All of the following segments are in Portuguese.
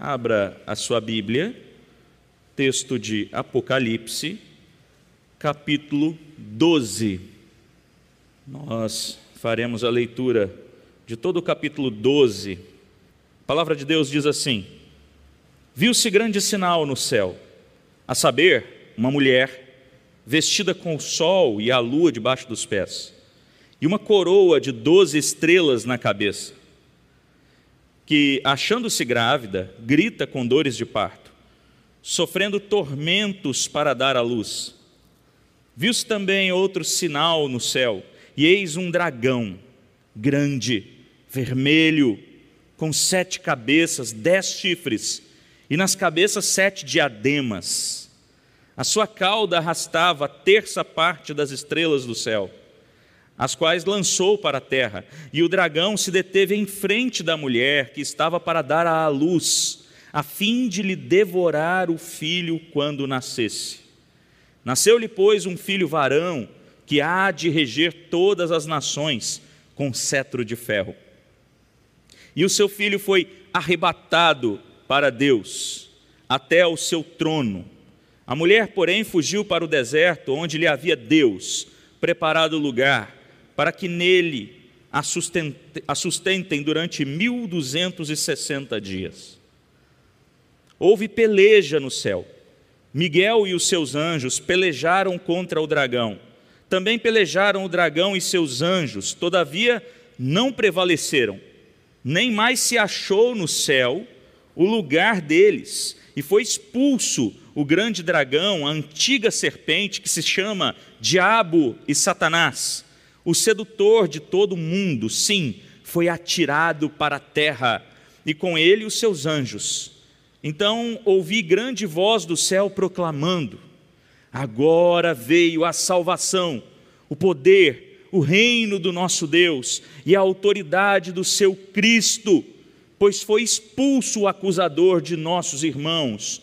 Abra a sua Bíblia, texto de Apocalipse, capítulo 12. Nós faremos a leitura de todo o capítulo 12. A palavra de Deus diz assim: Viu-se grande sinal no céu, a saber, uma mulher vestida com o sol e a lua debaixo dos pés, e uma coroa de doze estrelas na cabeça que, achando-se grávida, grita com dores de parto, sofrendo tormentos para dar à luz. Viu-se também outro sinal no céu, e eis um dragão, grande, vermelho, com sete cabeças, dez chifres, e nas cabeças sete diademas. A sua cauda arrastava a terça parte das estrelas do céu as quais lançou para a terra, e o dragão se deteve em frente da mulher que estava para dar à luz, a fim de lhe devorar o filho quando nascesse. Nasceu-lhe, pois, um filho varão, que há de reger todas as nações com cetro de ferro. E o seu filho foi arrebatado para Deus, até ao seu trono. A mulher, porém, fugiu para o deserto, onde lhe havia Deus preparado lugar para que nele a sustentem durante 1260 dias. Houve peleja no céu. Miguel e os seus anjos pelejaram contra o dragão. Também pelejaram o dragão e seus anjos, todavia não prevaleceram. Nem mais se achou no céu o lugar deles, e foi expulso o grande dragão, a antiga serpente que se chama Diabo e Satanás o sedutor de todo o mundo, sim, foi atirado para a terra, e com ele os seus anjos. Então ouvi grande voz do céu proclamando: Agora veio a salvação, o poder, o reino do nosso Deus e a autoridade do seu Cristo, pois foi expulso o acusador de nossos irmãos,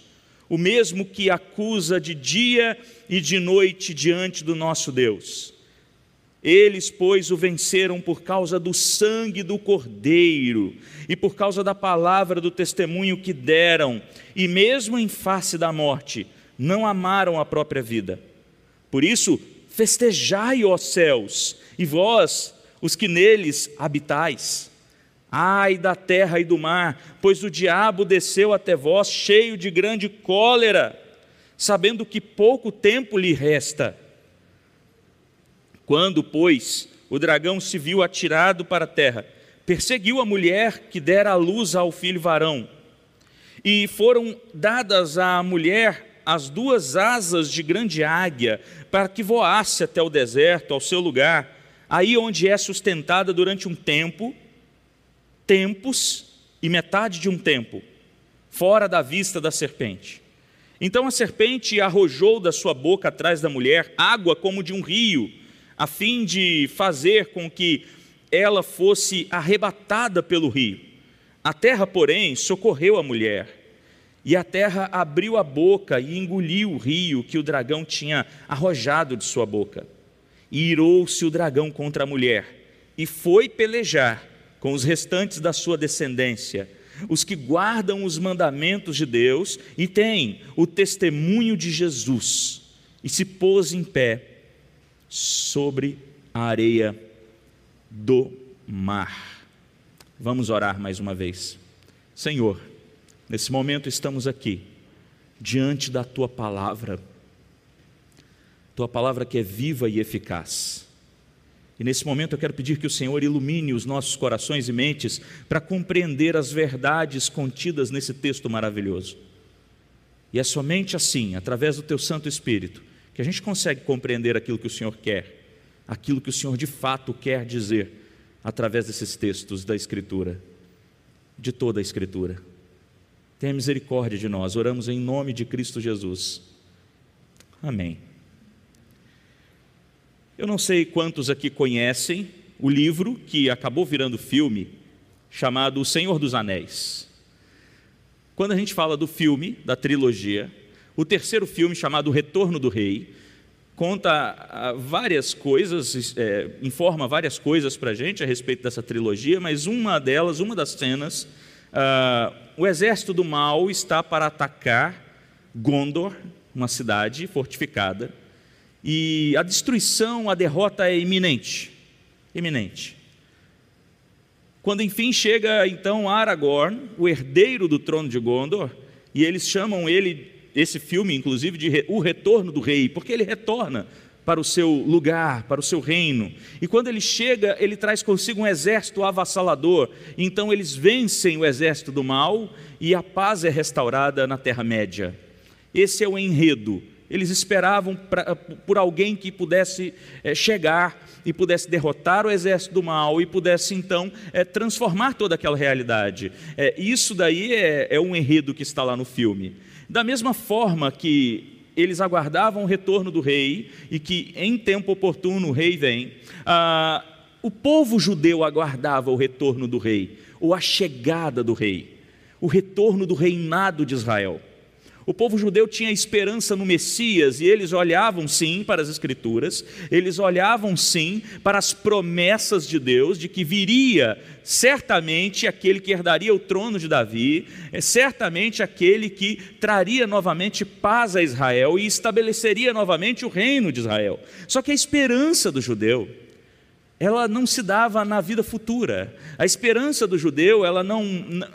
o mesmo que acusa de dia e de noite diante do nosso Deus. Eles, pois, o venceram por causa do sangue do Cordeiro e por causa da palavra do testemunho que deram, e mesmo em face da morte, não amaram a própria vida. Por isso, festejai, ó céus, e vós, os que neles habitais. Ai da terra e do mar, pois o diabo desceu até vós cheio de grande cólera, sabendo que pouco tempo lhe resta quando, pois, o dragão se viu atirado para a terra, perseguiu a mulher que dera a luz ao filho varão. E foram dadas à mulher as duas asas de grande águia, para que voasse até o deserto, ao seu lugar, aí onde é sustentada durante um tempo, tempos e metade de um tempo, fora da vista da serpente. Então a serpente arrojou da sua boca atrás da mulher água como de um rio, a fim de fazer com que ela fosse arrebatada pelo rio. A terra, porém, socorreu a mulher. E a terra abriu a boca e engoliu o rio que o dragão tinha arrojado de sua boca. E irou-se o dragão contra a mulher, e foi pelejar com os restantes da sua descendência, os que guardam os mandamentos de Deus e têm o testemunho de Jesus, e se pôs em pé sobre a areia do mar. Vamos orar mais uma vez. Senhor, nesse momento estamos aqui, diante da tua palavra, tua palavra que é viva e eficaz. E nesse momento eu quero pedir que o Senhor ilumine os nossos corações e mentes para compreender as verdades contidas nesse texto maravilhoso. E é somente assim, através do teu Santo Espírito, que a gente consegue compreender aquilo que o Senhor quer, aquilo que o Senhor de fato quer dizer através desses textos da Escritura, de toda a Escritura. Tenha misericórdia de nós, oramos em nome de Cristo Jesus. Amém. Eu não sei quantos aqui conhecem o livro que acabou virando filme, chamado O Senhor dos Anéis. Quando a gente fala do filme, da trilogia, o terceiro filme, chamado O Retorno do Rei, conta ah, várias coisas, é, informa várias coisas para a gente a respeito dessa trilogia, mas uma delas, uma das cenas, ah, o exército do mal está para atacar Gondor, uma cidade fortificada, e a destruição, a derrota é iminente. Iminente. Quando enfim chega então Aragorn, o herdeiro do trono de Gondor, e eles chamam ele, esse filme inclusive, de O Retorno do Rei, porque ele retorna para o seu lugar, para o seu reino. E quando ele chega, ele traz consigo um exército avassalador. Então eles vencem o exército do mal e a paz é restaurada na Terra-média. Esse é o enredo. Eles esperavam pra, por alguém que pudesse é, chegar e pudesse derrotar o exército do mal e pudesse então é, transformar toda aquela realidade. É, isso daí é, é um enredo que está lá no filme. Da mesma forma que eles aguardavam o retorno do rei e que em tempo oportuno o rei vem. Ah, o povo judeu aguardava o retorno do rei, ou a chegada do rei, o retorno do reinado de Israel. O povo judeu tinha esperança no Messias e eles olhavam sim para as Escrituras, eles olhavam sim para as promessas de Deus de que viria certamente aquele que herdaria o trono de Davi, é certamente aquele que traria novamente paz a Israel e estabeleceria novamente o reino de Israel. Só que a esperança do judeu, ela não se dava na vida futura. A esperança do judeu, ela não,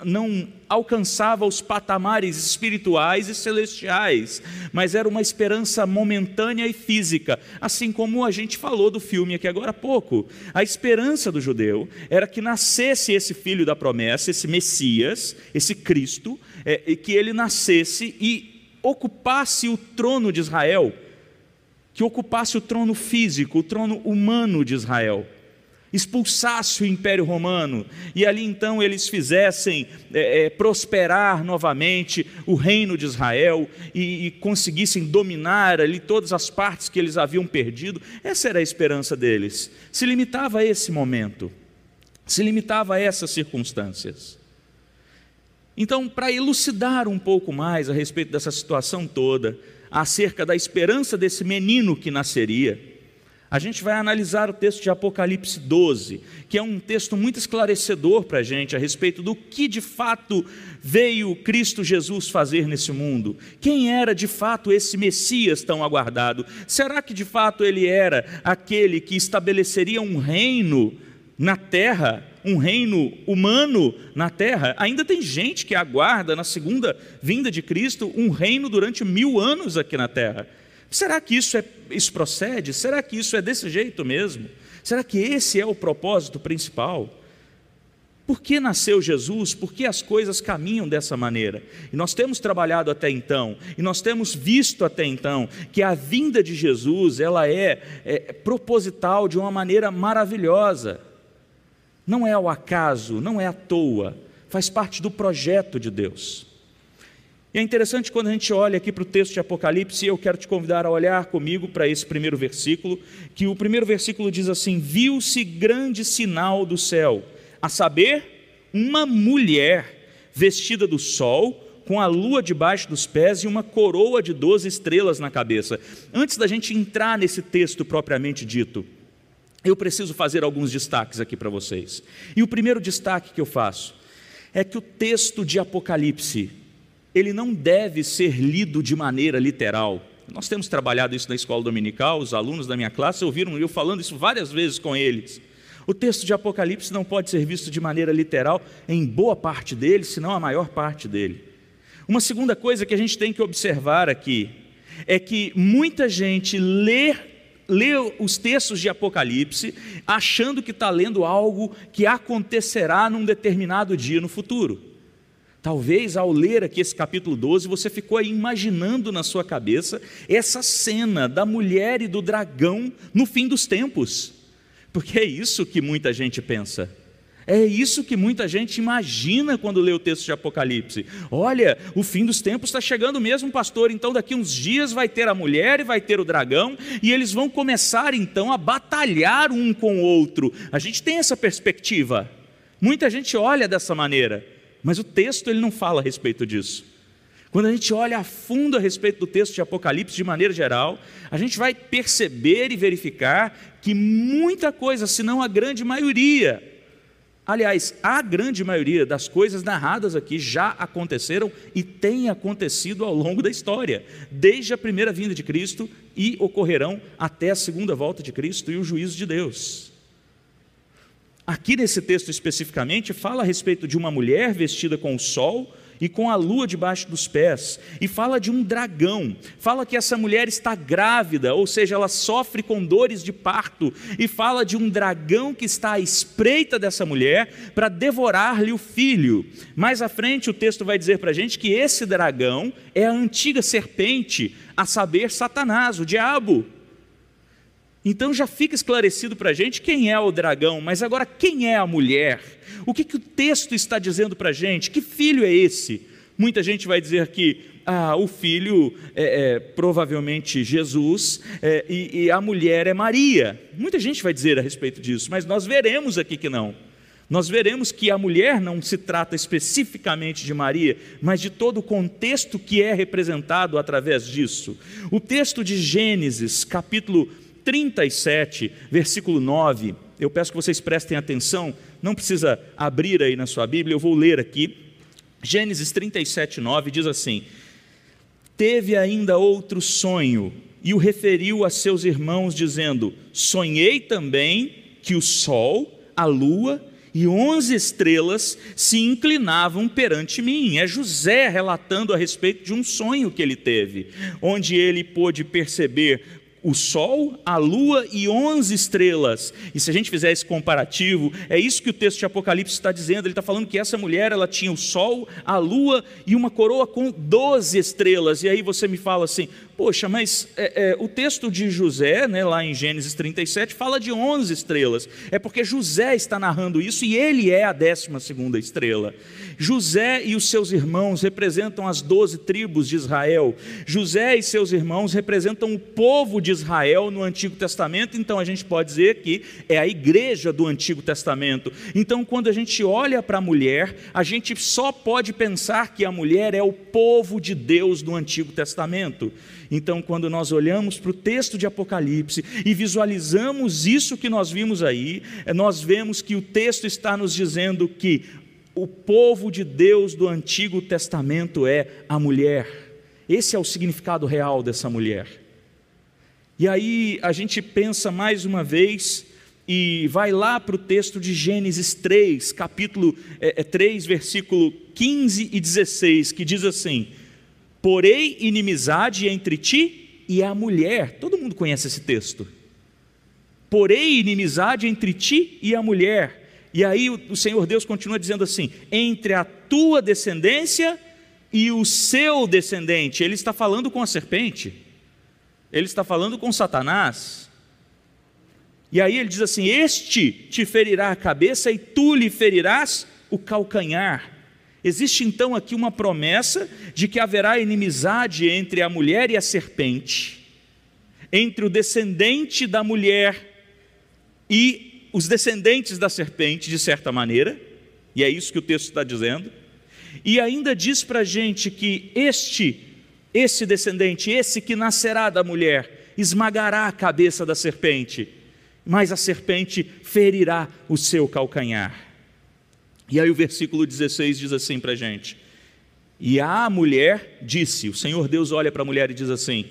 não alcançava os patamares espirituais e celestiais, mas era uma esperança momentânea e física, assim como a gente falou do filme aqui agora há pouco. A esperança do judeu era que nascesse esse filho da promessa, esse Messias, esse Cristo, é, e que ele nascesse e ocupasse o trono de Israel que ocupasse o trono físico, o trono humano de Israel, expulsasse o Império Romano e ali então eles fizessem é, é, prosperar novamente o reino de Israel e, e conseguissem dominar ali todas as partes que eles haviam perdido. Essa era a esperança deles. Se limitava a esse momento, se limitava a essas circunstâncias. Então, para elucidar um pouco mais a respeito dessa situação toda, acerca da esperança desse menino que nasceria, a gente vai analisar o texto de Apocalipse 12, que é um texto muito esclarecedor para a gente a respeito do que de fato veio Cristo Jesus fazer nesse mundo. Quem era de fato esse Messias tão aguardado? Será que de fato ele era aquele que estabeleceria um reino na terra um reino humano na terra. Ainda tem gente que aguarda na segunda vinda de Cristo um reino durante mil anos aqui na terra. Será que isso, é, isso procede? Será que isso é desse jeito mesmo? Será que esse é o propósito principal? Por que nasceu Jesus? Por que as coisas caminham dessa maneira? E nós temos trabalhado até então, e nós temos visto até então, que a vinda de Jesus ela é, é proposital de uma maneira maravilhosa. Não é ao acaso, não é à toa, faz parte do projeto de Deus. E é interessante quando a gente olha aqui para o texto de Apocalipse, eu quero te convidar a olhar comigo para esse primeiro versículo, que o primeiro versículo diz assim: Viu-se grande sinal do céu, a saber, uma mulher vestida do sol, com a lua debaixo dos pés e uma coroa de doze estrelas na cabeça. Antes da gente entrar nesse texto propriamente dito, eu preciso fazer alguns destaques aqui para vocês. E o primeiro destaque que eu faço é que o texto de Apocalipse, ele não deve ser lido de maneira literal. Nós temos trabalhado isso na escola dominical, os alunos da minha classe ouviram eu falando isso várias vezes com eles. O texto de Apocalipse não pode ser visto de maneira literal em boa parte dele, senão a maior parte dele. Uma segunda coisa que a gente tem que observar aqui é que muita gente lê lê os textos de Apocalipse achando que está lendo algo que acontecerá num determinado dia no futuro. Talvez ao ler aqui esse capítulo 12, você ficou aí imaginando na sua cabeça essa cena da mulher e do dragão no fim dos tempos, porque é isso que muita gente pensa. É isso que muita gente imagina quando lê o texto de Apocalipse. Olha, o fim dos tempos está chegando mesmo, pastor. Então, daqui uns dias vai ter a mulher e vai ter o dragão, e eles vão começar então a batalhar um com o outro. A gente tem essa perspectiva. Muita gente olha dessa maneira, mas o texto ele não fala a respeito disso. Quando a gente olha a fundo a respeito do texto de Apocalipse de maneira geral, a gente vai perceber e verificar que muita coisa, se não a grande maioria, Aliás, a grande maioria das coisas narradas aqui já aconteceram e têm acontecido ao longo da história, desde a primeira vinda de Cristo e ocorrerão até a segunda volta de Cristo e o juízo de Deus. Aqui nesse texto especificamente, fala a respeito de uma mulher vestida com o sol e com a lua debaixo dos pés, e fala de um dragão, fala que essa mulher está grávida, ou seja, ela sofre com dores de parto, e fala de um dragão que está à espreita dessa mulher para devorar-lhe o filho. Mais à frente, o texto vai dizer para a gente que esse dragão é a antiga serpente, a saber, Satanás, o diabo. Então já fica esclarecido para a gente quem é o dragão, mas agora quem é a mulher? O que, que o texto está dizendo para a gente? Que filho é esse? Muita gente vai dizer que ah, o filho é, é provavelmente Jesus é, e, e a mulher é Maria. Muita gente vai dizer a respeito disso, mas nós veremos aqui que não. Nós veremos que a mulher não se trata especificamente de Maria, mas de todo o contexto que é representado através disso. O texto de Gênesis, capítulo 37, versículo 9, eu peço que vocês prestem atenção, não precisa abrir aí na sua Bíblia, eu vou ler aqui. Gênesis 37, 9 diz assim: Teve ainda outro sonho, e o referiu a seus irmãos, dizendo: Sonhei também que o sol, a lua e onze estrelas se inclinavam perante mim. É José relatando a respeito de um sonho que ele teve, onde ele pôde perceber o Sol, a Lua e onze estrelas. E se a gente fizer esse comparativo, é isso que o texto de Apocalipse está dizendo. Ele está falando que essa mulher ela tinha o Sol, a Lua e uma coroa com doze estrelas. E aí você me fala assim: Poxa, mas é, é, o texto de José, né, lá em Gênesis 37, fala de 11 estrelas. É porque José está narrando isso e ele é a décima segunda estrela. José e os seus irmãos representam as doze tribos de Israel. José e seus irmãos representam o povo de Israel no Antigo Testamento, então a gente pode dizer que é a igreja do Antigo Testamento. Então, quando a gente olha para a mulher, a gente só pode pensar que a mulher é o povo de Deus do Antigo Testamento. Então, quando nós olhamos para o texto de Apocalipse e visualizamos isso que nós vimos aí, é, nós vemos que o texto está nos dizendo que o povo de Deus do Antigo Testamento é a mulher. Esse é o significado real dessa mulher. E aí a gente pensa mais uma vez e vai lá para o texto de Gênesis 3, capítulo é, 3, é, versículo 15 e 16, que diz assim: Porém, inimizade entre ti e a mulher. Todo mundo conhece esse texto. Porém, inimizade entre ti e a mulher. E aí o Senhor Deus continua dizendo assim: entre a tua descendência e o seu descendente. Ele está falando com a serpente. Ele está falando com Satanás. E aí ele diz assim: Este te ferirá a cabeça e tu lhe ferirás o calcanhar. Existe então aqui uma promessa de que haverá inimizade entre a mulher e a serpente, entre o descendente da mulher e os descendentes da serpente, de certa maneira, e é isso que o texto está dizendo. E ainda diz para a gente que este, esse descendente, esse que nascerá da mulher, esmagará a cabeça da serpente, mas a serpente ferirá o seu calcanhar. E aí o versículo 16 diz assim para a gente: E a mulher disse, o Senhor Deus olha para a mulher e diz assim: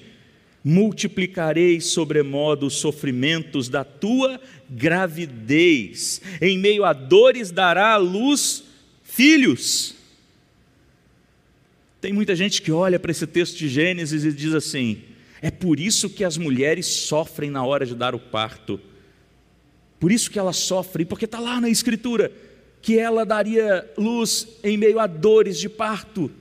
Multiplicarei sobremodo os sofrimentos da tua gravidez, em meio a dores dará à luz filhos. Tem muita gente que olha para esse texto de Gênesis e diz assim: é por isso que as mulheres sofrem na hora de dar o parto. Por isso que elas sofrem, porque está lá na Escritura que ela daria luz em meio a dores de parto.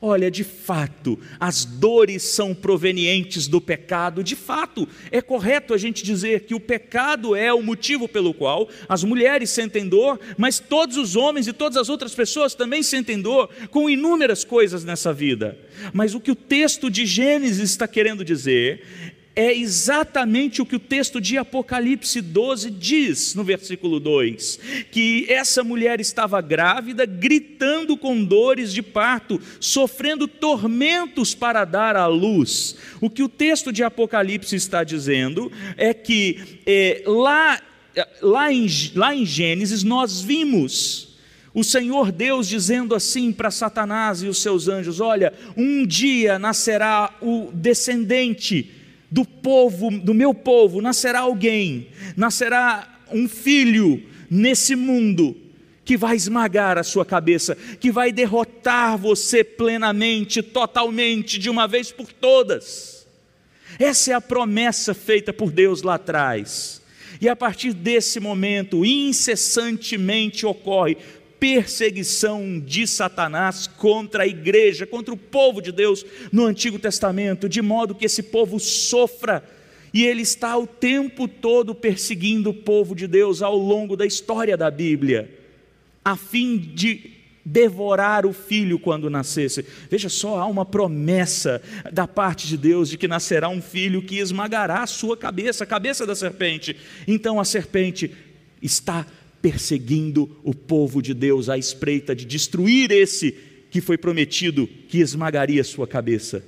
Olha, de fato, as dores são provenientes do pecado. De fato, é correto a gente dizer que o pecado é o motivo pelo qual as mulheres sentem dor, mas todos os homens e todas as outras pessoas também sentem dor com inúmeras coisas nessa vida. Mas o que o texto de Gênesis está querendo dizer é exatamente o que o texto de Apocalipse 12 diz no versículo 2: que essa mulher estava grávida, gritando com dores de parto, sofrendo tormentos para dar à luz. O que o texto de Apocalipse está dizendo é que é, lá lá em, lá em Gênesis nós vimos o Senhor Deus dizendo assim para Satanás e os seus anjos: Olha, um dia nascerá o descendente povo, do meu povo, nascerá alguém, nascerá um filho nesse mundo que vai esmagar a sua cabeça, que vai derrotar você plenamente, totalmente, de uma vez por todas. Essa é a promessa feita por Deus lá atrás. E a partir desse momento, incessantemente ocorre perseguição de Satanás contra a igreja, contra o povo de Deus no Antigo Testamento, de modo que esse povo sofra e ele está o tempo todo perseguindo o povo de Deus ao longo da história da Bíblia, a fim de devorar o filho quando nascesse. Veja só, há uma promessa da parte de Deus de que nascerá um filho que esmagará a sua cabeça, a cabeça da serpente. Então a serpente está perseguindo o povo de Deus à espreita de destruir esse que foi prometido que esmagaria sua cabeça.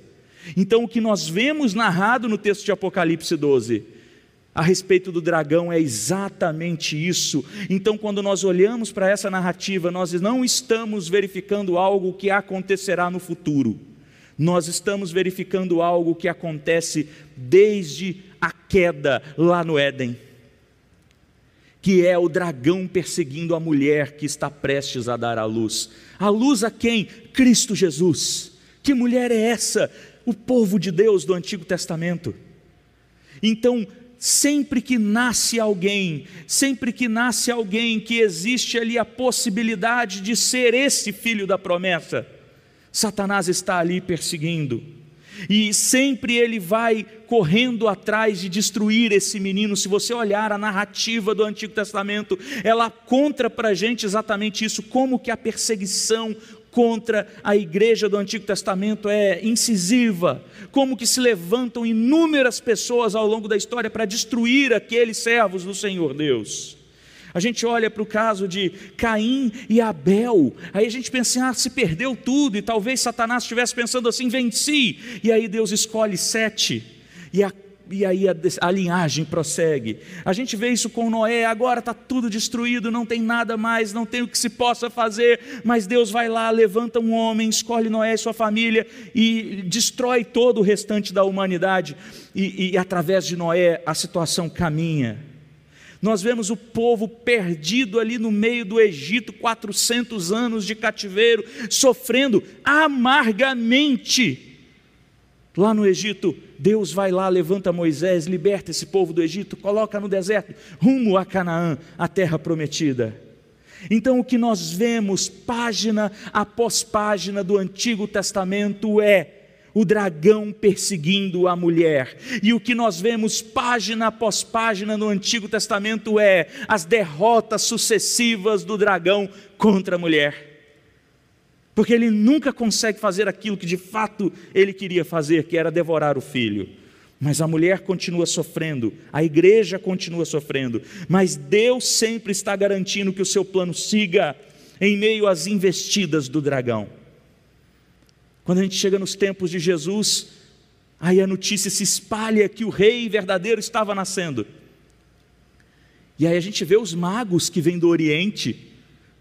Então, o que nós vemos narrado no texto de Apocalipse 12, a respeito do dragão, é exatamente isso. Então, quando nós olhamos para essa narrativa, nós não estamos verificando algo que acontecerá no futuro, nós estamos verificando algo que acontece desde a queda lá no Éden que é o dragão perseguindo a mulher que está prestes a dar à luz. A luz a quem? Cristo Jesus. Que mulher é essa? o povo de Deus do Antigo Testamento. Então, sempre que nasce alguém, sempre que nasce alguém que existe ali a possibilidade de ser esse filho da promessa, Satanás está ali perseguindo. E sempre ele vai correndo atrás de destruir esse menino. Se você olhar a narrativa do Antigo Testamento, ela conta para a gente exatamente isso: como que a perseguição, contra a igreja do Antigo Testamento é incisiva, como que se levantam inúmeras pessoas ao longo da história para destruir aqueles servos do Senhor Deus. A gente olha para o caso de Caim e Abel, aí a gente pensa, ah, se perdeu tudo, e talvez Satanás estivesse pensando assim, venci, e aí Deus escolhe sete, e a e aí a, a, linhagem prossegue. A gente vê isso com Noé, agora está tudo destruído, não tem nada mais, não tem o que se possa fazer, mas Deus vai lá, levanta um homem, escolhe Noé e sua família e destrói todo o restante da humanidade, e, e através de Noé a situação caminha. Nós vemos o povo perdido ali no meio do Egito, 400 anos de cativeiro, sofrendo amargamente Lá no Egito, Deus vai lá, levanta Moisés, liberta esse povo do Egito, coloca no deserto, rumo a Canaã, a terra prometida. Então, o que nós vemos, página após página do Antigo Testamento, é o dragão perseguindo a mulher. E o que nós vemos página após página no Antigo Testamento é as derrotas sucessivas do dragão contra a mulher porque ele nunca consegue fazer aquilo que de fato ele queria fazer, que era devorar o filho. Mas a mulher continua sofrendo, a igreja continua sofrendo, mas Deus sempre está garantindo que o seu plano siga em meio às investidas do dragão. Quando a gente chega nos tempos de Jesus, aí a notícia se espalha que o rei verdadeiro estava nascendo. E aí a gente vê os magos que vêm do Oriente,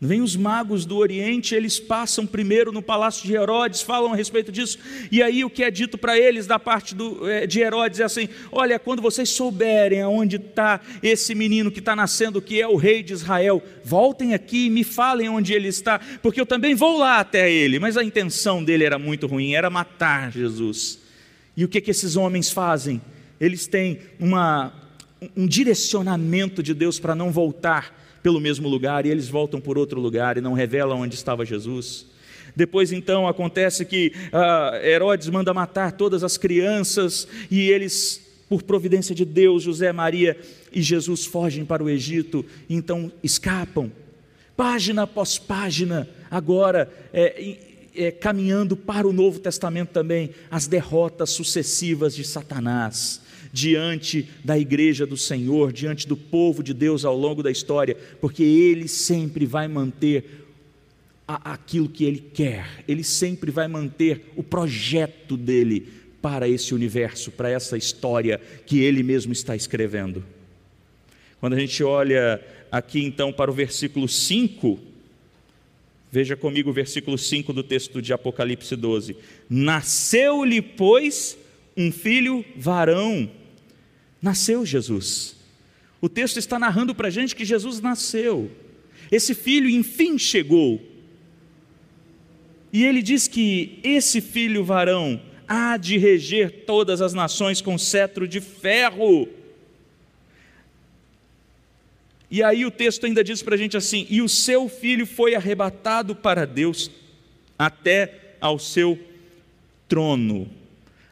Vêm os magos do Oriente, eles passam primeiro no palácio de Herodes, falam a respeito disso, e aí o que é dito para eles da parte do, é, de Herodes é assim: olha, quando vocês souberem aonde está esse menino que está nascendo, que é o rei de Israel, voltem aqui e me falem onde ele está, porque eu também vou lá até ele. Mas a intenção dele era muito ruim, era matar Jesus. E o que, que esses homens fazem? Eles têm uma, um direcionamento de Deus para não voltar pelo mesmo lugar e eles voltam por outro lugar e não revelam onde estava Jesus. Depois então acontece que ah, Herodes manda matar todas as crianças e eles, por providência de Deus, José, Maria e Jesus fogem para o Egito, então escapam. Página após página, agora é, é, caminhando para o Novo Testamento também, as derrotas sucessivas de Satanás diante da igreja do Senhor, diante do povo de Deus ao longo da história, porque Ele sempre vai manter aquilo que Ele quer, Ele sempre vai manter o projeto dele para esse universo, para essa história que Ele mesmo está escrevendo. Quando a gente olha aqui então para o versículo 5, veja comigo o versículo 5 do texto de Apocalipse 12: Nasceu-lhe, pois, um filho varão. Nasceu Jesus. O texto está narrando para a gente que Jesus nasceu. Esse filho, enfim, chegou. E ele diz que esse filho varão há de reger todas as nações com cetro de ferro. E aí o texto ainda diz para a gente assim: e o seu filho foi arrebatado para Deus até ao seu trono.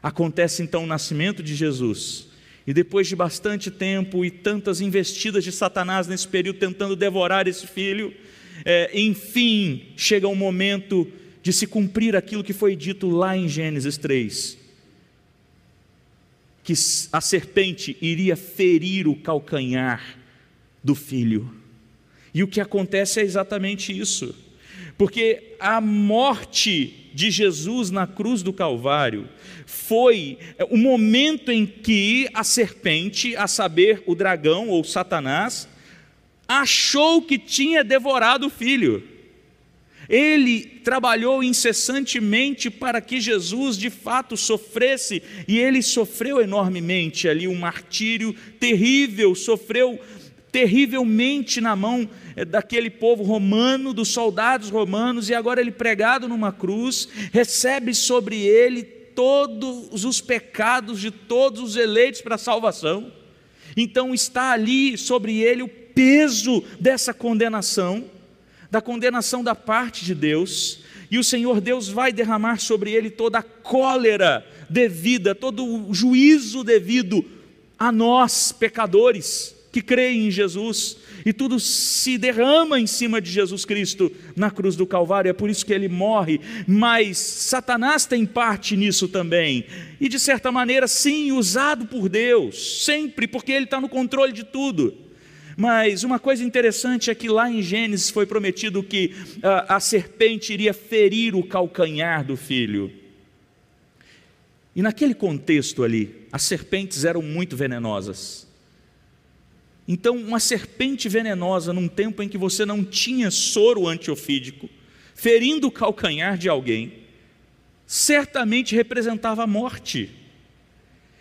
Acontece então o nascimento de Jesus. E depois de bastante tempo e tantas investidas de Satanás nesse período tentando devorar esse filho, é, enfim chega um momento de se cumprir aquilo que foi dito lá em Gênesis 3: que a serpente iria ferir o calcanhar do filho. E o que acontece é exatamente isso, porque a morte de Jesus na cruz do Calvário foi o momento em que a serpente, a saber, o dragão ou Satanás, achou que tinha devorado o filho. Ele trabalhou incessantemente para que Jesus de fato sofresse, e ele sofreu enormemente ali um martírio terrível, sofreu terrivelmente na mão eh, daquele povo romano, dos soldados romanos, e agora ele pregado numa cruz, recebe sobre ele todos os pecados de todos os eleitos para a salvação. Então está ali sobre ele o peso dessa condenação da condenação da parte de Deus, e o Senhor Deus vai derramar sobre ele toda a cólera devida, todo o juízo devido a nós, pecadores, que creem em Jesus, e tudo se derrama em cima de Jesus Cristo na cruz do Calvário, é por isso que ele morre, mas Satanás tem parte nisso também, e de certa maneira, sim, usado por Deus, sempre, porque ele está no controle de tudo. Mas uma coisa interessante é que lá em Gênesis foi prometido que a, a serpente iria ferir o calcanhar do filho. E naquele contexto ali, as serpentes eram muito venenosas. Então, uma serpente venenosa num tempo em que você não tinha soro antiofídico, ferindo o calcanhar de alguém, certamente representava a morte.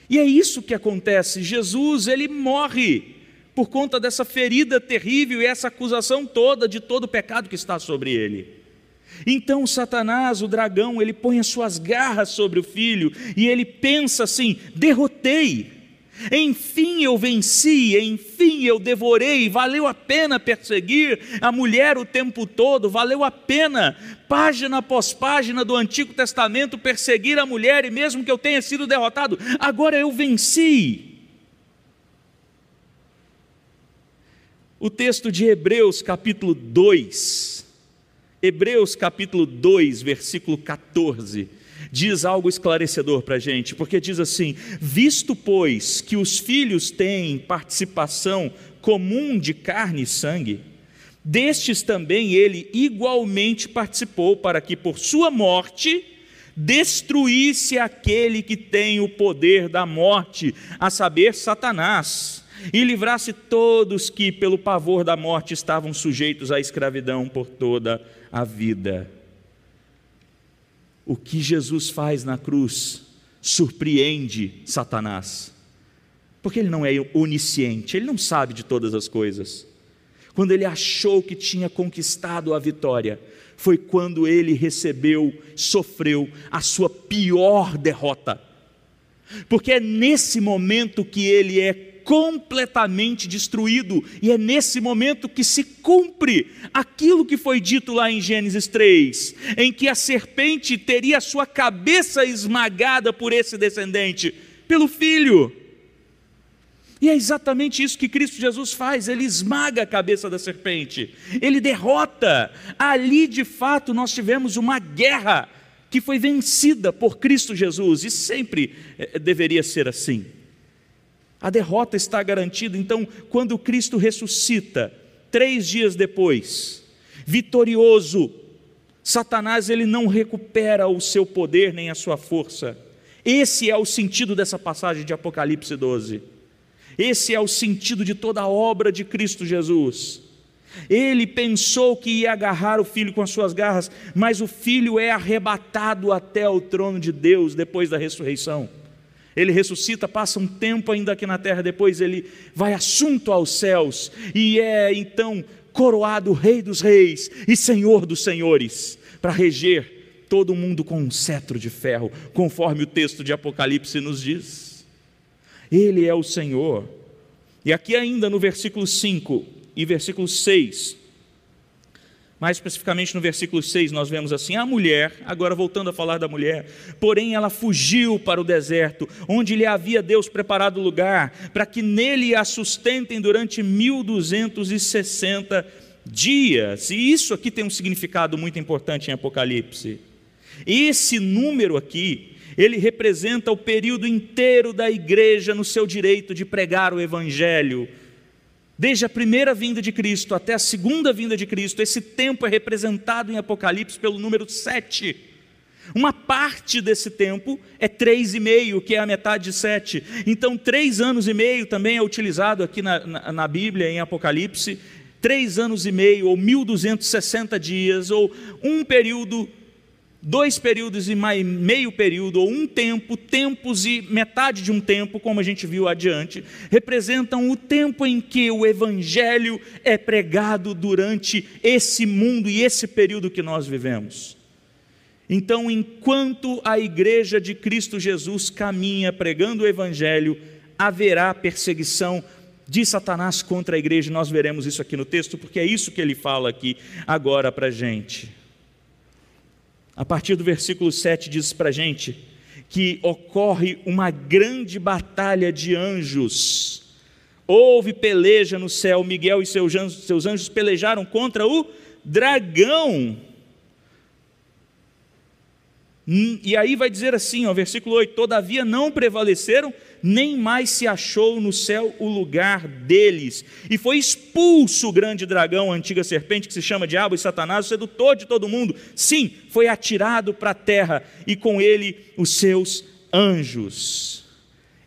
E é isso que acontece. Jesus, ele morre por conta dessa ferida terrível e essa acusação toda de todo o pecado que está sobre ele. Então Satanás, o dragão, ele põe as suas garras sobre o filho e ele pensa assim: derrotei, enfim eu venci, enfim eu devorei, valeu a pena perseguir a mulher o tempo todo, valeu a pena, página após página do Antigo Testamento, perseguir a mulher e mesmo que eu tenha sido derrotado, agora eu venci. O texto de Hebreus, capítulo 2, Hebreus, capítulo 2, versículo 14, diz algo esclarecedor para a gente, porque diz assim: Visto, pois, que os filhos têm participação comum de carne e sangue, destes também ele igualmente participou, para que por sua morte destruísse aquele que tem o poder da morte, a saber, Satanás e livrasse todos que, pelo pavor da morte, estavam sujeitos à escravidão por toda a vida. O que Jesus faz na cruz surpreende Satanás, porque ele não é onisciente, ele não sabe de todas as coisas. Quando ele achou que tinha conquistado a vitória, foi quando ele recebeu, sofreu a sua pior derrota. Porque é nesse momento que ele é completamente destruído, e é nesse momento que se cumpre aquilo que foi dito lá em Gênesis 3, em que a serpente teria sua cabeça esmagada por esse descendente, pelo filho. E é exatamente isso que Cristo Jesus faz, ele esmaga a cabeça da serpente, ele derrota. Ali de fato nós tivemos uma guerra que foi vencida por Cristo Jesus, e sempre eh, deveria ser assim. A derrota está garantida. Então, quando Cristo ressuscita, três dias depois, vitorioso, Satanás ele não recupera o seu poder nem a sua força. Esse é o sentido dessa passagem de Apocalipse 12. Esse é o sentido de toda a obra de Cristo Jesus. Ele pensou que ia agarrar o filho com as suas garras, mas o filho é arrebatado até o trono de Deus depois da ressurreição. Ele ressuscita, passa um tempo ainda aqui na terra, depois ele vai assunto aos céus e é então coroado Rei dos Reis e Senhor dos Senhores, para reger todo mundo com um cetro de ferro, conforme o texto de Apocalipse nos diz. Ele é o Senhor. E aqui ainda no versículo 5 e versículo 6, mais especificamente no versículo 6, nós vemos assim: a mulher, agora voltando a falar da mulher, porém ela fugiu para o deserto, onde lhe havia Deus preparado lugar, para que nele a sustentem durante 1260 dias. E isso aqui tem um significado muito importante em Apocalipse. Esse número aqui, ele representa o período inteiro da igreja no seu direito de pregar o evangelho Desde a primeira vinda de Cristo até a segunda vinda de Cristo, esse tempo é representado em Apocalipse pelo número 7. Uma parte desse tempo é três e meio, que é a metade de sete. Então, três anos e meio também é utilizado aqui na, na, na Bíblia, em Apocalipse. Três anos e meio, ou 1260 dias, ou um período dois períodos e meio período, ou um tempo, tempos e metade de um tempo, como a gente viu adiante, representam o tempo em que o Evangelho é pregado durante esse mundo e esse período que nós vivemos. Então, enquanto a igreja de Cristo Jesus caminha pregando o Evangelho, haverá perseguição de Satanás contra a igreja, nós veremos isso aqui no texto, porque é isso que ele fala aqui agora para a gente. A partir do versículo 7 diz para a gente que ocorre uma grande batalha de anjos. Houve peleja no céu, Miguel e seus anjos, seus anjos pelejaram contra o dragão. Hum, e aí vai dizer assim, ó, versículo 8: Todavia não prevaleceram nem mais se achou no céu o lugar deles. E foi expulso o grande dragão, a antiga serpente que se chama Diabo e Satanás, o sedutor de todo mundo. Sim, foi atirado para a terra e com ele os seus anjos.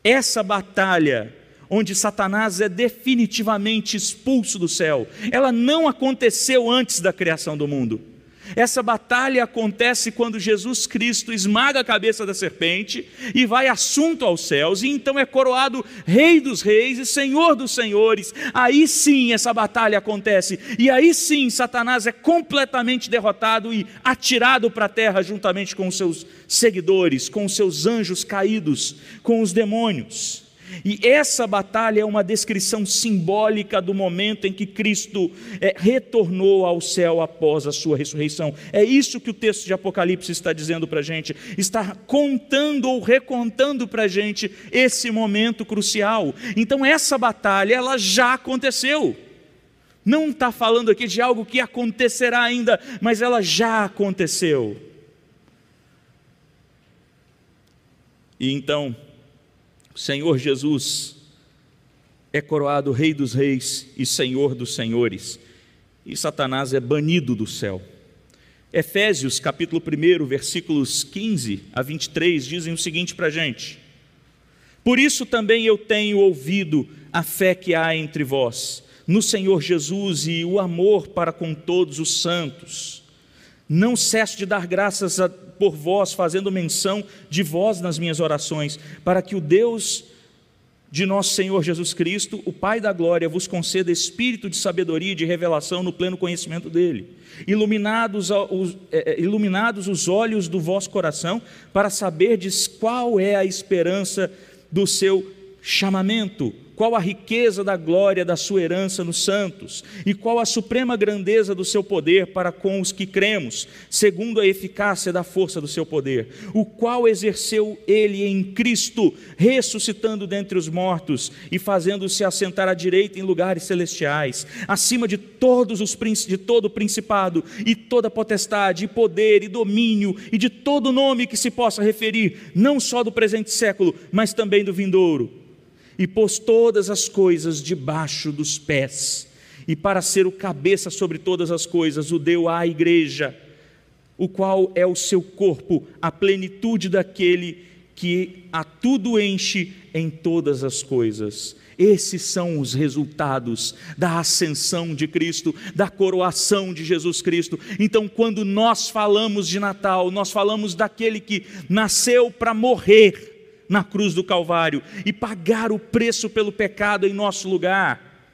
Essa batalha onde Satanás é definitivamente expulso do céu, ela não aconteceu antes da criação do mundo. Essa batalha acontece quando Jesus Cristo esmaga a cabeça da serpente e vai assunto aos céus, e então é coroado Rei dos Reis e Senhor dos Senhores. Aí sim essa batalha acontece, e aí sim Satanás é completamente derrotado e atirado para a terra juntamente com os seus seguidores, com os seus anjos caídos, com os demônios. E essa batalha é uma descrição simbólica do momento em que Cristo é, retornou ao céu após a sua ressurreição. É isso que o texto de Apocalipse está dizendo para a gente, está contando ou recontando para a gente esse momento crucial. Então, essa batalha, ela já aconteceu. Não está falando aqui de algo que acontecerá ainda, mas ela já aconteceu. E então, Senhor Jesus é coroado Rei dos Reis e Senhor dos Senhores, e Satanás é banido do céu. Efésios capítulo 1, versículos 15 a 23 dizem o seguinte para a gente: Por isso também eu tenho ouvido a fé que há entre vós, no Senhor Jesus e o amor para com todos os santos. Não cesso de dar graças a por vós, fazendo menção de vós nas minhas orações, para que o Deus de nosso Senhor Jesus Cristo, o Pai da glória, vos conceda espírito de sabedoria e de revelação no pleno conhecimento dele, iluminados os, é, é, iluminados os olhos do vosso coração, para saberdes qual é a esperança do seu chamamento qual a riqueza da glória da sua herança nos santos, e qual a suprema grandeza do seu poder para com os que cremos, segundo a eficácia da força do seu poder, o qual exerceu ele em Cristo, ressuscitando dentre os mortos e fazendo-se assentar à direita em lugares celestiais, acima de todos os de todo o principado e toda potestade, e poder e domínio e de todo nome que se possa referir, não só do presente século, mas também do vindouro e pôs todas as coisas debaixo dos pés, e para ser o cabeça sobre todas as coisas, o deu à igreja, o qual é o seu corpo, a plenitude daquele que a tudo enche em todas as coisas. Esses são os resultados da ascensão de Cristo, da coroação de Jesus Cristo. Então, quando nós falamos de Natal, nós falamos daquele que nasceu para morrer na cruz do Calvário e pagar o preço pelo pecado em nosso lugar,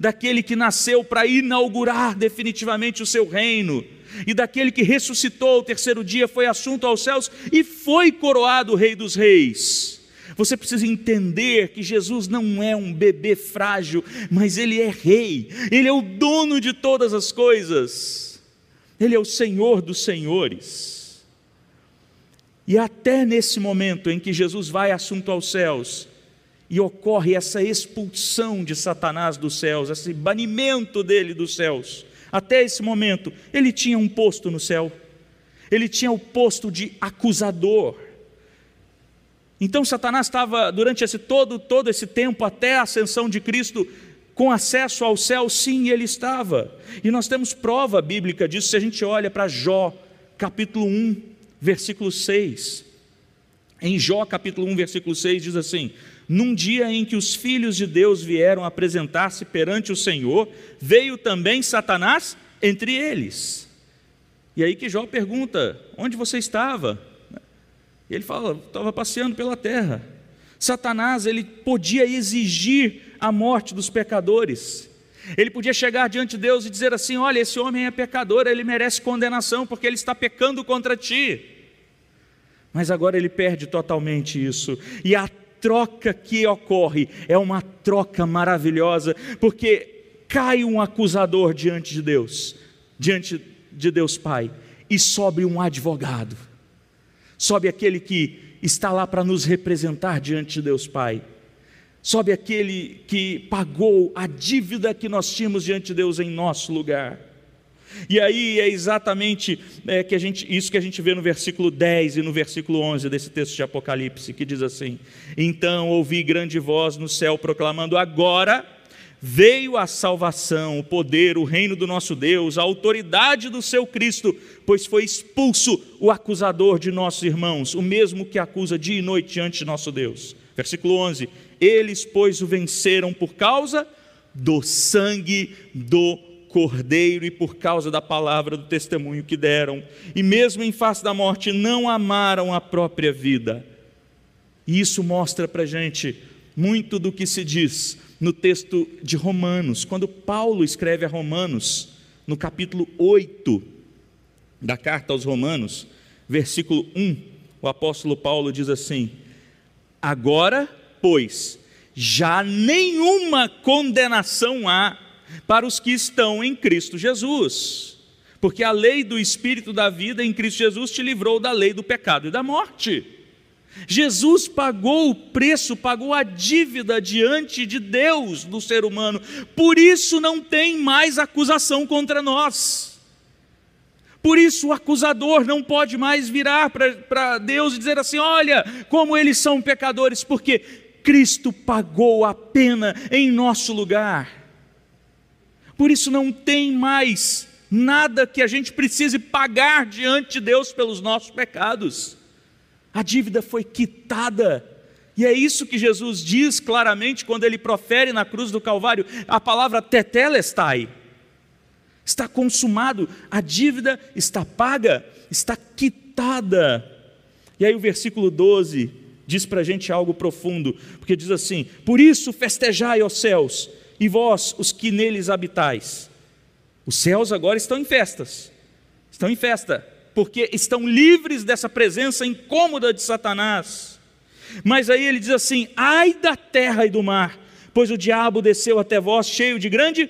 daquele que nasceu para inaugurar definitivamente o seu reino e daquele que ressuscitou ao terceiro dia, foi assunto aos céus e foi coroado Rei dos Reis. Você precisa entender que Jesus não é um bebê frágil, mas Ele é Rei, Ele é o dono de todas as coisas, Ele é o Senhor dos Senhores. E até nesse momento em que Jesus vai assunto aos céus, e ocorre essa expulsão de Satanás dos céus, esse banimento dele dos céus, até esse momento, ele tinha um posto no céu, ele tinha o posto de acusador. Então Satanás estava, durante esse todo, todo esse tempo, até a ascensão de Cristo, com acesso ao céu, sim, ele estava. E nós temos prova bíblica disso se a gente olha para Jó, capítulo 1, versículo 6. Em Jó, capítulo 1, versículo 6, diz assim: num dia em que os filhos de Deus vieram apresentar-se perante o Senhor, veio também Satanás entre eles. E aí que Jó pergunta: onde você estava? E ele fala: estava passeando pela terra. Satanás ele podia exigir a morte dos pecadores. Ele podia chegar diante de Deus e dizer assim: Olha, esse homem é pecador, ele merece condenação porque ele está pecando contra ti. Mas agora ele perde totalmente isso, e a troca que ocorre é uma troca maravilhosa, porque cai um acusador diante de Deus, diante de Deus Pai, e sobe um advogado, sobe aquele que está lá para nos representar diante de Deus Pai, sobe aquele que pagou a dívida que nós tínhamos diante de Deus em nosso lugar. E aí é exatamente é, que a gente, isso que a gente vê no versículo 10 e no versículo 11 desse texto de Apocalipse, que diz assim: Então ouvi grande voz no céu proclamando: Agora veio a salvação, o poder, o reino do nosso Deus, a autoridade do seu Cristo, pois foi expulso o acusador de nossos irmãos, o mesmo que acusa dia e noite diante de nosso Deus. Versículo 11: Eles, pois, o venceram por causa do sangue do cordeiro e por causa da palavra do testemunho que deram, e mesmo em face da morte não amaram a própria vida. E isso mostra para gente muito do que se diz no texto de Romanos, quando Paulo escreve a Romanos, no capítulo 8 da carta aos Romanos, versículo 1, o apóstolo Paulo diz assim: Agora, pois, já nenhuma condenação há para os que estão em Cristo Jesus. Porque a lei do Espírito da vida em Cristo Jesus te livrou da lei do pecado e da morte. Jesus pagou o preço, pagou a dívida diante de Deus do ser humano, por isso não tem mais acusação contra nós. Por isso o acusador não pode mais virar para Deus e dizer assim: olha, como eles são pecadores, porque Cristo pagou a pena em nosso lugar. Por isso não tem mais nada que a gente precise pagar diante de Deus pelos nossos pecados. A dívida foi quitada. E é isso que Jesus diz claramente quando ele profere na cruz do Calvário a palavra tetelestai. Está consumado, a dívida está paga, está quitada. E aí o versículo 12 diz para a gente algo profundo, porque diz assim: Por isso festejai, ó céus, e vós, os que neles habitais. Os céus agora estão em festas, estão em festa, porque estão livres dessa presença incômoda de Satanás. Mas aí ele diz assim: ai da terra e do mar, pois o diabo desceu até vós cheio de grande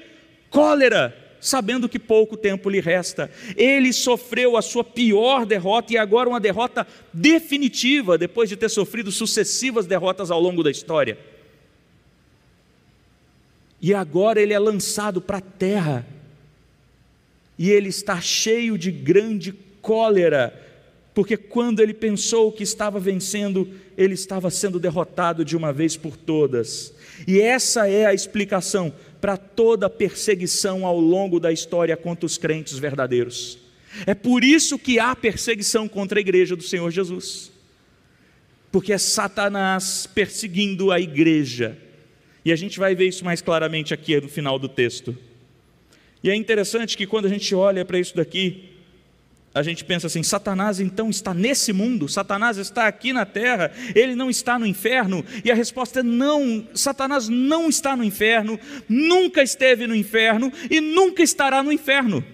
cólera, sabendo que pouco tempo lhe resta. Ele sofreu a sua pior derrota e agora uma derrota definitiva, depois de ter sofrido sucessivas derrotas ao longo da história e agora ele é lançado para a terra, e ele está cheio de grande cólera, porque quando ele pensou que estava vencendo, ele estava sendo derrotado de uma vez por todas. E essa é a explicação para toda perseguição ao longo da história contra os crentes verdadeiros. É por isso que há perseguição contra a igreja do Senhor Jesus. Porque é Satanás perseguindo a igreja E a gente vai ver isso mais claramente aqui no final do texto. E é interessante que quando a gente olha para isso daqui, a gente pensa assim: Satanás então está nesse mundo, Satanás está aqui na terra, ele não está no inferno? E a resposta é não, Satanás não está no inferno, nunca esteve no inferno e nunca estará no inferno.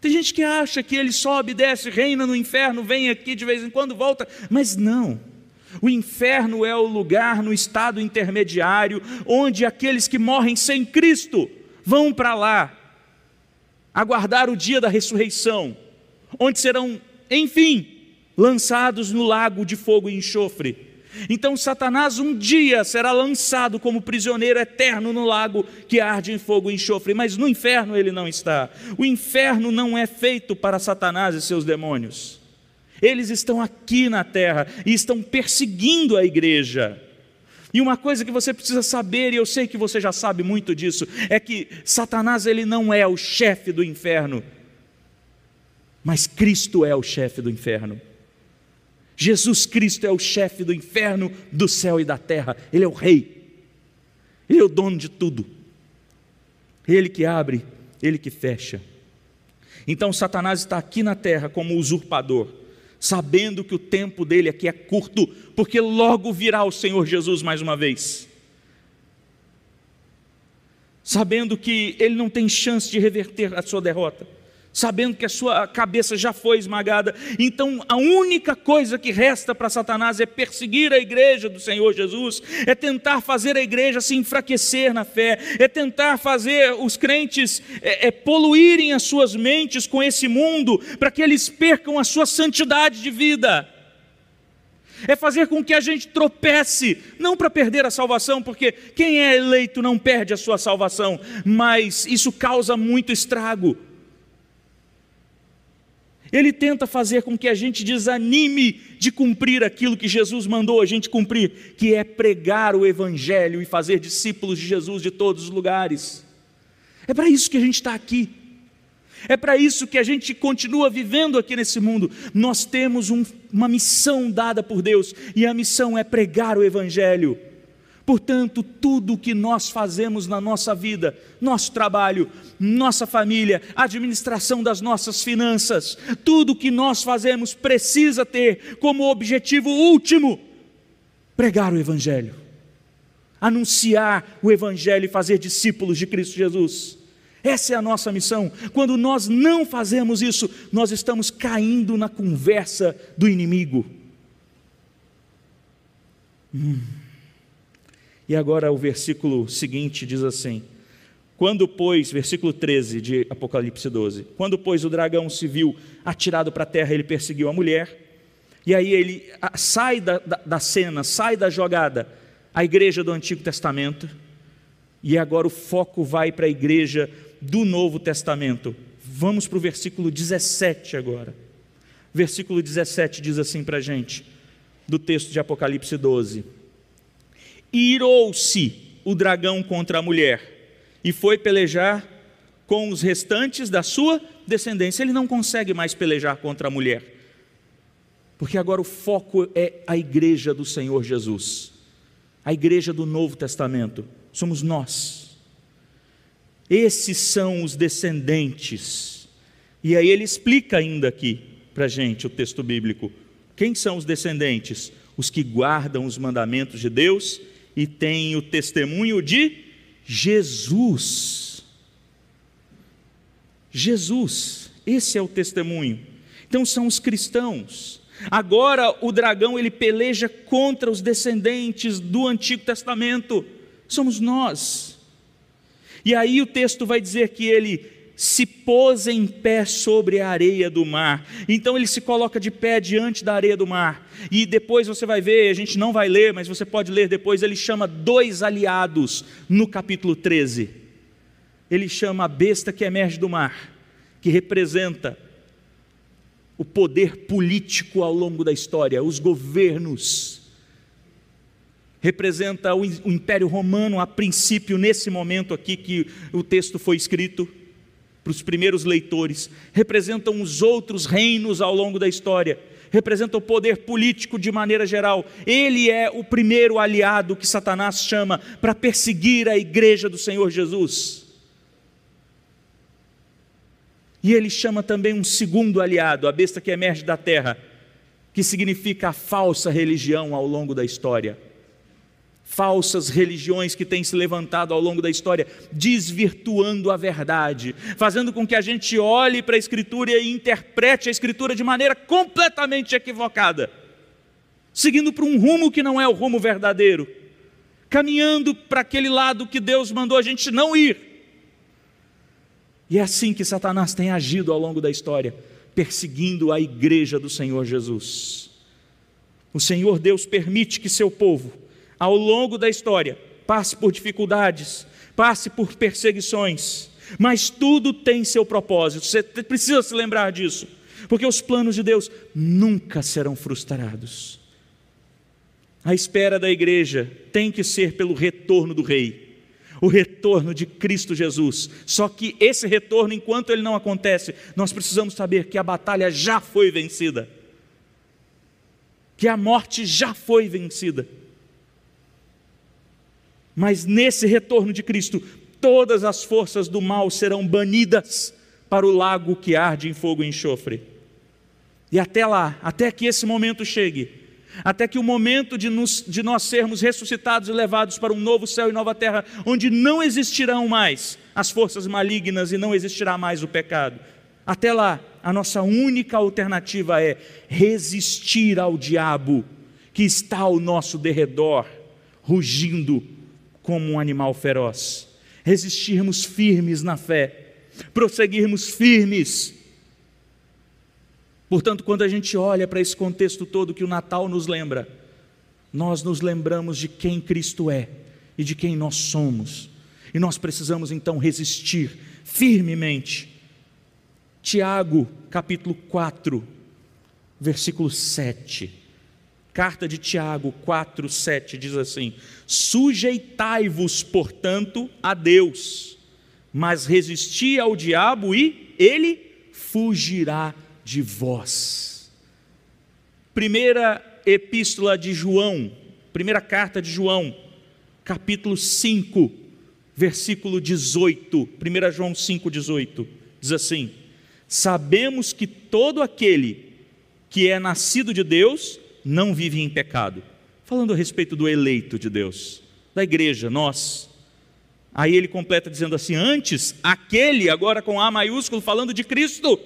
Tem gente que acha que ele sobe, desce, reina no inferno, vem aqui de vez em quando, volta, mas não. O inferno é o lugar no estado intermediário onde aqueles que morrem sem Cristo vão para lá aguardar o dia da ressurreição, onde serão, enfim, lançados no lago de fogo e enxofre. Então, Satanás um dia será lançado como prisioneiro eterno no lago que arde em fogo e enxofre, mas no inferno ele não está. O inferno não é feito para Satanás e seus demônios. Eles estão aqui na terra e estão perseguindo a igreja. E uma coisa que você precisa saber, e eu sei que você já sabe muito disso, é que Satanás ele não é o chefe do inferno, mas Cristo é o chefe do inferno. Jesus Cristo é o chefe do inferno, do céu e da terra. Ele é o rei. Ele é o dono de tudo. Ele que abre, ele que fecha. Então Satanás está aqui na terra como usurpador sabendo que o tempo dele aqui é curto, porque logo virá o Senhor Jesus mais uma vez. Sabendo que ele não tem chance de reverter a sua derrota sabendo que a sua cabeça já foi esmagada. Então, a única coisa que resta para Satanás é perseguir a igreja do Senhor Jesus, é tentar fazer a igreja se enfraquecer na fé, é tentar fazer os crentes é, é, poluírem as suas mentes com esse mundo, para que eles percam a sua santidade de vida. É fazer com que a gente tropece, não para perder a salvação, porque quem é eleito não perde a sua salvação, mas isso causa muito estrago ele tenta fazer com que a gente desanime de cumprir aquilo que Jesus mandou a gente cumprir, que é pregar o Evangelho e fazer discípulos de Jesus de todos os lugares. É para isso que a gente está aqui. É para isso que a gente continua vivendo aqui nesse mundo. Nós temos um, uma missão dada por Deus, e a missão é pregar o Evangelho. Portanto, tudo o que nós fazemos na nossa vida, nosso trabalho, nossa família, administração das nossas finanças, tudo o que nós fazemos precisa ter como objetivo último pregar o Evangelho, anunciar o Evangelho e fazer discípulos de Cristo Jesus. Essa é a nossa missão. Quando nós não fazemos isso, nós estamos caindo na conversa do inimigo. Hum. E agora o versículo seguinte diz assim: Quando, pois, versículo 13 de Apocalipse 12: Quando, pois, o dragão se viu atirado para a terra, ele perseguiu a mulher, e aí ele sai da, da, da cena, sai da jogada, a igreja do Antigo Testamento, e agora o foco vai para a igreja do Novo Testamento. Vamos para o versículo 17 agora. Versículo 17 diz assim para a gente, do texto de Apocalipse 12 irou-se o dragão contra a mulher e foi pelejar com os restantes da sua descendência. Ele não consegue mais pelejar contra a mulher, porque agora o foco é a igreja do Senhor Jesus, a igreja do Novo Testamento, somos nós. Esses são os descendentes. E aí ele explica ainda aqui para gente o texto bíblico. Quem são os descendentes? Os que guardam os mandamentos de Deus e tem o testemunho de Jesus. Jesus, esse é o testemunho. Então são os cristãos. Agora o dragão ele peleja contra os descendentes do Antigo Testamento. Somos nós. E aí o texto vai dizer que ele se pôs em pé sobre a areia do mar. Então ele se coloca de pé diante da areia do mar. E depois você vai ver, a gente não vai ler, mas você pode ler depois, ele chama dois aliados no capítulo 13. Ele chama a besta que emerge do mar, que representa o poder político ao longo da história, os governos. Representa o Império Romano a princípio, nesse momento aqui que o texto foi escrito para os primeiros leitores, representam os outros reinos ao longo da história, representa o poder político de maneira geral. Ele é o primeiro aliado que Satanás chama para perseguir a igreja do Senhor Jesus. E ele chama também um segundo aliado, a besta que emerge da terra, que significa a falsa religião ao longo da história falsas religiões que têm se levantado ao longo da história, desvirtuando a verdade, fazendo com que a gente olhe para a Escritura e interprete a Escritura de maneira completamente equivocada, seguindo para um rumo que não é o rumo verdadeiro, caminhando para aquele lado que Deus mandou a gente não ir. E é assim que Satanás tem agido ao longo da história, perseguindo a igreja do Senhor Jesus. O Senhor Deus permite que seu povo, ao longo da história, passe por dificuldades, passe por perseguições, mas tudo tem seu propósito. Você precisa se lembrar disso, porque os planos de Deus nunca serão frustrados. A espera da igreja tem que ser pelo retorno do Rei, o retorno de Cristo Jesus. Só que esse retorno, enquanto ele não acontece, nós precisamos saber que a batalha já foi vencida, que a morte já foi vencida. Mas nesse retorno de Cristo, todas as forças do mal serão banidas para o lago que arde em fogo e enxofre. E até lá, até que esse momento chegue, até que o momento de, nos, de nós sermos ressuscitados e levados para um novo céu e nova terra, onde não existirão mais as forças malignas e não existirá mais o pecado. Até lá, a nossa única alternativa é resistir ao diabo que está ao nosso derredor, rugindo como um animal feroz, resistirmos firmes na fé, prosseguirmos firmes. Portanto, quando a gente olha para esse contexto todo que o Natal nos lembra, nós nos lembramos de quem Cristo é e de quem nós somos, e nós precisamos então resistir firmemente. Tiago, capítulo 4, versículo 7. Carta de Tiago 4, 7 diz assim: Sujeitai-vos, portanto, a Deus, mas resisti ao diabo e ele fugirá de vós. Primeira epístola de João, primeira carta de João, capítulo 5, versículo 18. 1 João 5, 18. Diz assim: Sabemos que todo aquele que é nascido de Deus, não vive em pecado. Falando a respeito do eleito de Deus, da igreja, nós. Aí ele completa dizendo assim: antes, aquele, agora com A maiúsculo, falando de Cristo,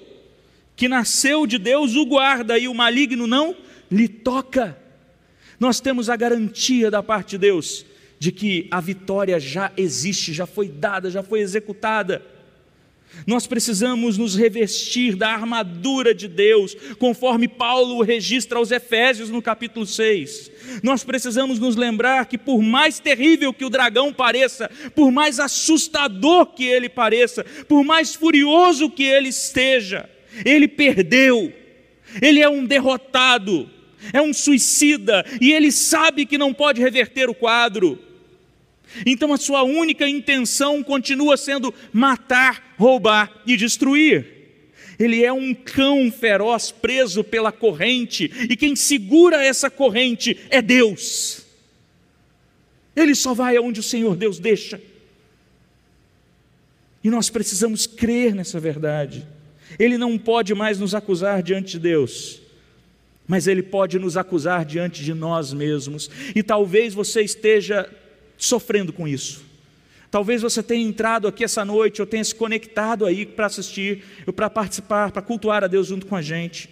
que nasceu de Deus, o guarda e o maligno não lhe toca. Nós temos a garantia da parte de Deus de que a vitória já existe, já foi dada, já foi executada. Nós precisamos nos revestir da armadura de Deus, conforme Paulo registra aos Efésios no capítulo 6. Nós precisamos nos lembrar que, por mais terrível que o dragão pareça, por mais assustador que ele pareça, por mais furioso que ele esteja, ele perdeu, ele é um derrotado, é um suicida, e ele sabe que não pode reverter o quadro. Então a sua única intenção continua sendo matar, roubar e destruir. Ele é um cão feroz preso pela corrente, e quem segura essa corrente é Deus. Ele só vai aonde o Senhor Deus deixa. E nós precisamos crer nessa verdade. Ele não pode mais nos acusar diante de Deus, mas ele pode nos acusar diante de nós mesmos. E talvez você esteja sofrendo com isso. Talvez você tenha entrado aqui essa noite, ou tenha se conectado aí para assistir, para participar, para cultuar a Deus junto com a gente,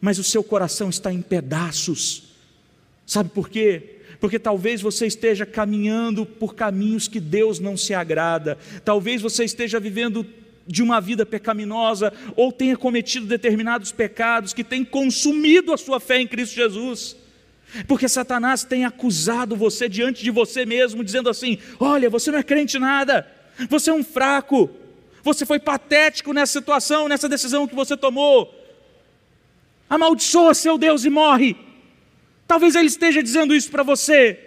mas o seu coração está em pedaços. Sabe por quê? Porque talvez você esteja caminhando por caminhos que Deus não se agrada, talvez você esteja vivendo de uma vida pecaminosa, ou tenha cometido determinados pecados que têm consumido a sua fé em Cristo Jesus. Porque Satanás tem acusado você diante de você mesmo, dizendo assim: olha, você não é crente nada, você é um fraco, você foi patético nessa situação, nessa decisão que você tomou. Amaldiçoa seu Deus e morre. Talvez ele esteja dizendo isso para você,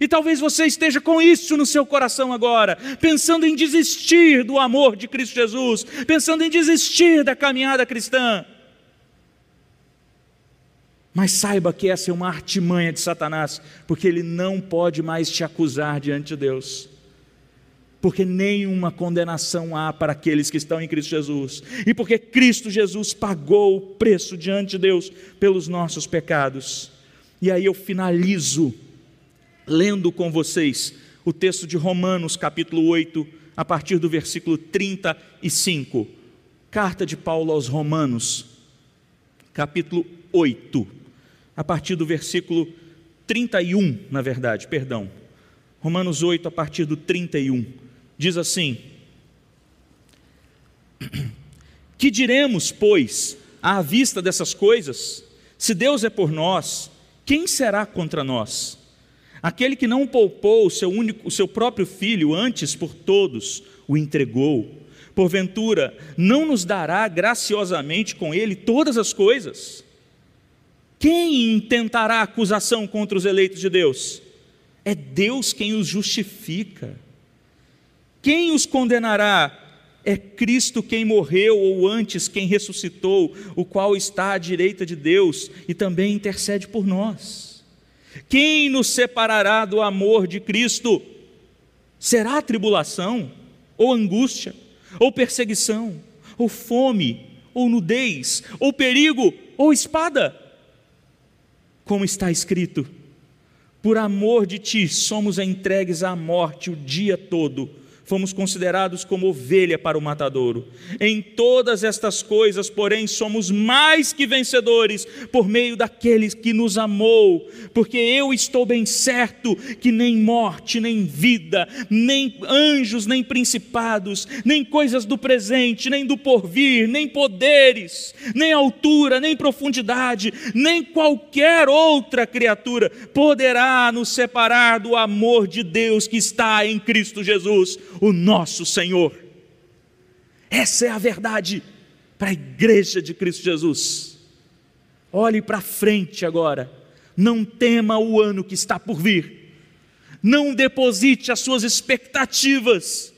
e talvez você esteja com isso no seu coração agora, pensando em desistir do amor de Cristo Jesus, pensando em desistir da caminhada cristã. Mas saiba que essa é uma artimanha de Satanás, porque ele não pode mais te acusar diante de Deus. Porque nenhuma condenação há para aqueles que estão em Cristo Jesus, e porque Cristo Jesus pagou o preço diante de Deus pelos nossos pecados. E aí eu finalizo lendo com vocês o texto de Romanos, capítulo 8, a partir do versículo 35. Carta de Paulo aos Romanos, capítulo 8, a partir do versículo 31, na verdade, perdão. Romanos 8, a partir do 31. Diz assim: Que diremos, pois, à vista dessas coisas? Se Deus é por nós, quem será contra nós? Aquele que não poupou o seu, único, o seu próprio filho, antes por todos o entregou, porventura não nos dará graciosamente com ele todas as coisas? Quem intentará acusação contra os eleitos de Deus? É Deus quem os justifica. Quem os condenará? É Cristo quem morreu, ou antes quem ressuscitou, o qual está à direita de Deus e também intercede por nós. Quem nos separará do amor de Cristo? Será tribulação, ou angústia, ou perseguição, ou fome, ou nudez, ou perigo, ou espada? Como está escrito: Por amor de ti somos entregues à morte o dia todo fomos considerados como ovelha para o matadouro. Em todas estas coisas, porém, somos mais que vencedores por meio daqueles que nos amou, porque eu estou bem certo que nem morte, nem vida, nem anjos, nem principados, nem coisas do presente, nem do porvir, nem poderes, nem altura, nem profundidade, nem qualquer outra criatura poderá nos separar do amor de Deus que está em Cristo Jesus o nosso Senhor. Essa é a verdade para a igreja de Cristo Jesus. Olhe para frente agora, não tema o ano que está por vir, não deposite as suas expectativas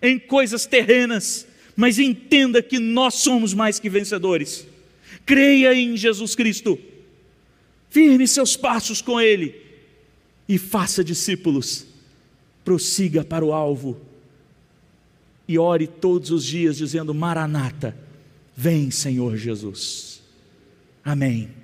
em coisas terrenas, mas entenda que nós somos mais que vencedores. Creia em Jesus Cristo, firme seus passos com Ele e faça discípulos prossiga para o alvo e ore todos os dias dizendo: Maranata, vem Senhor Jesus. Amém.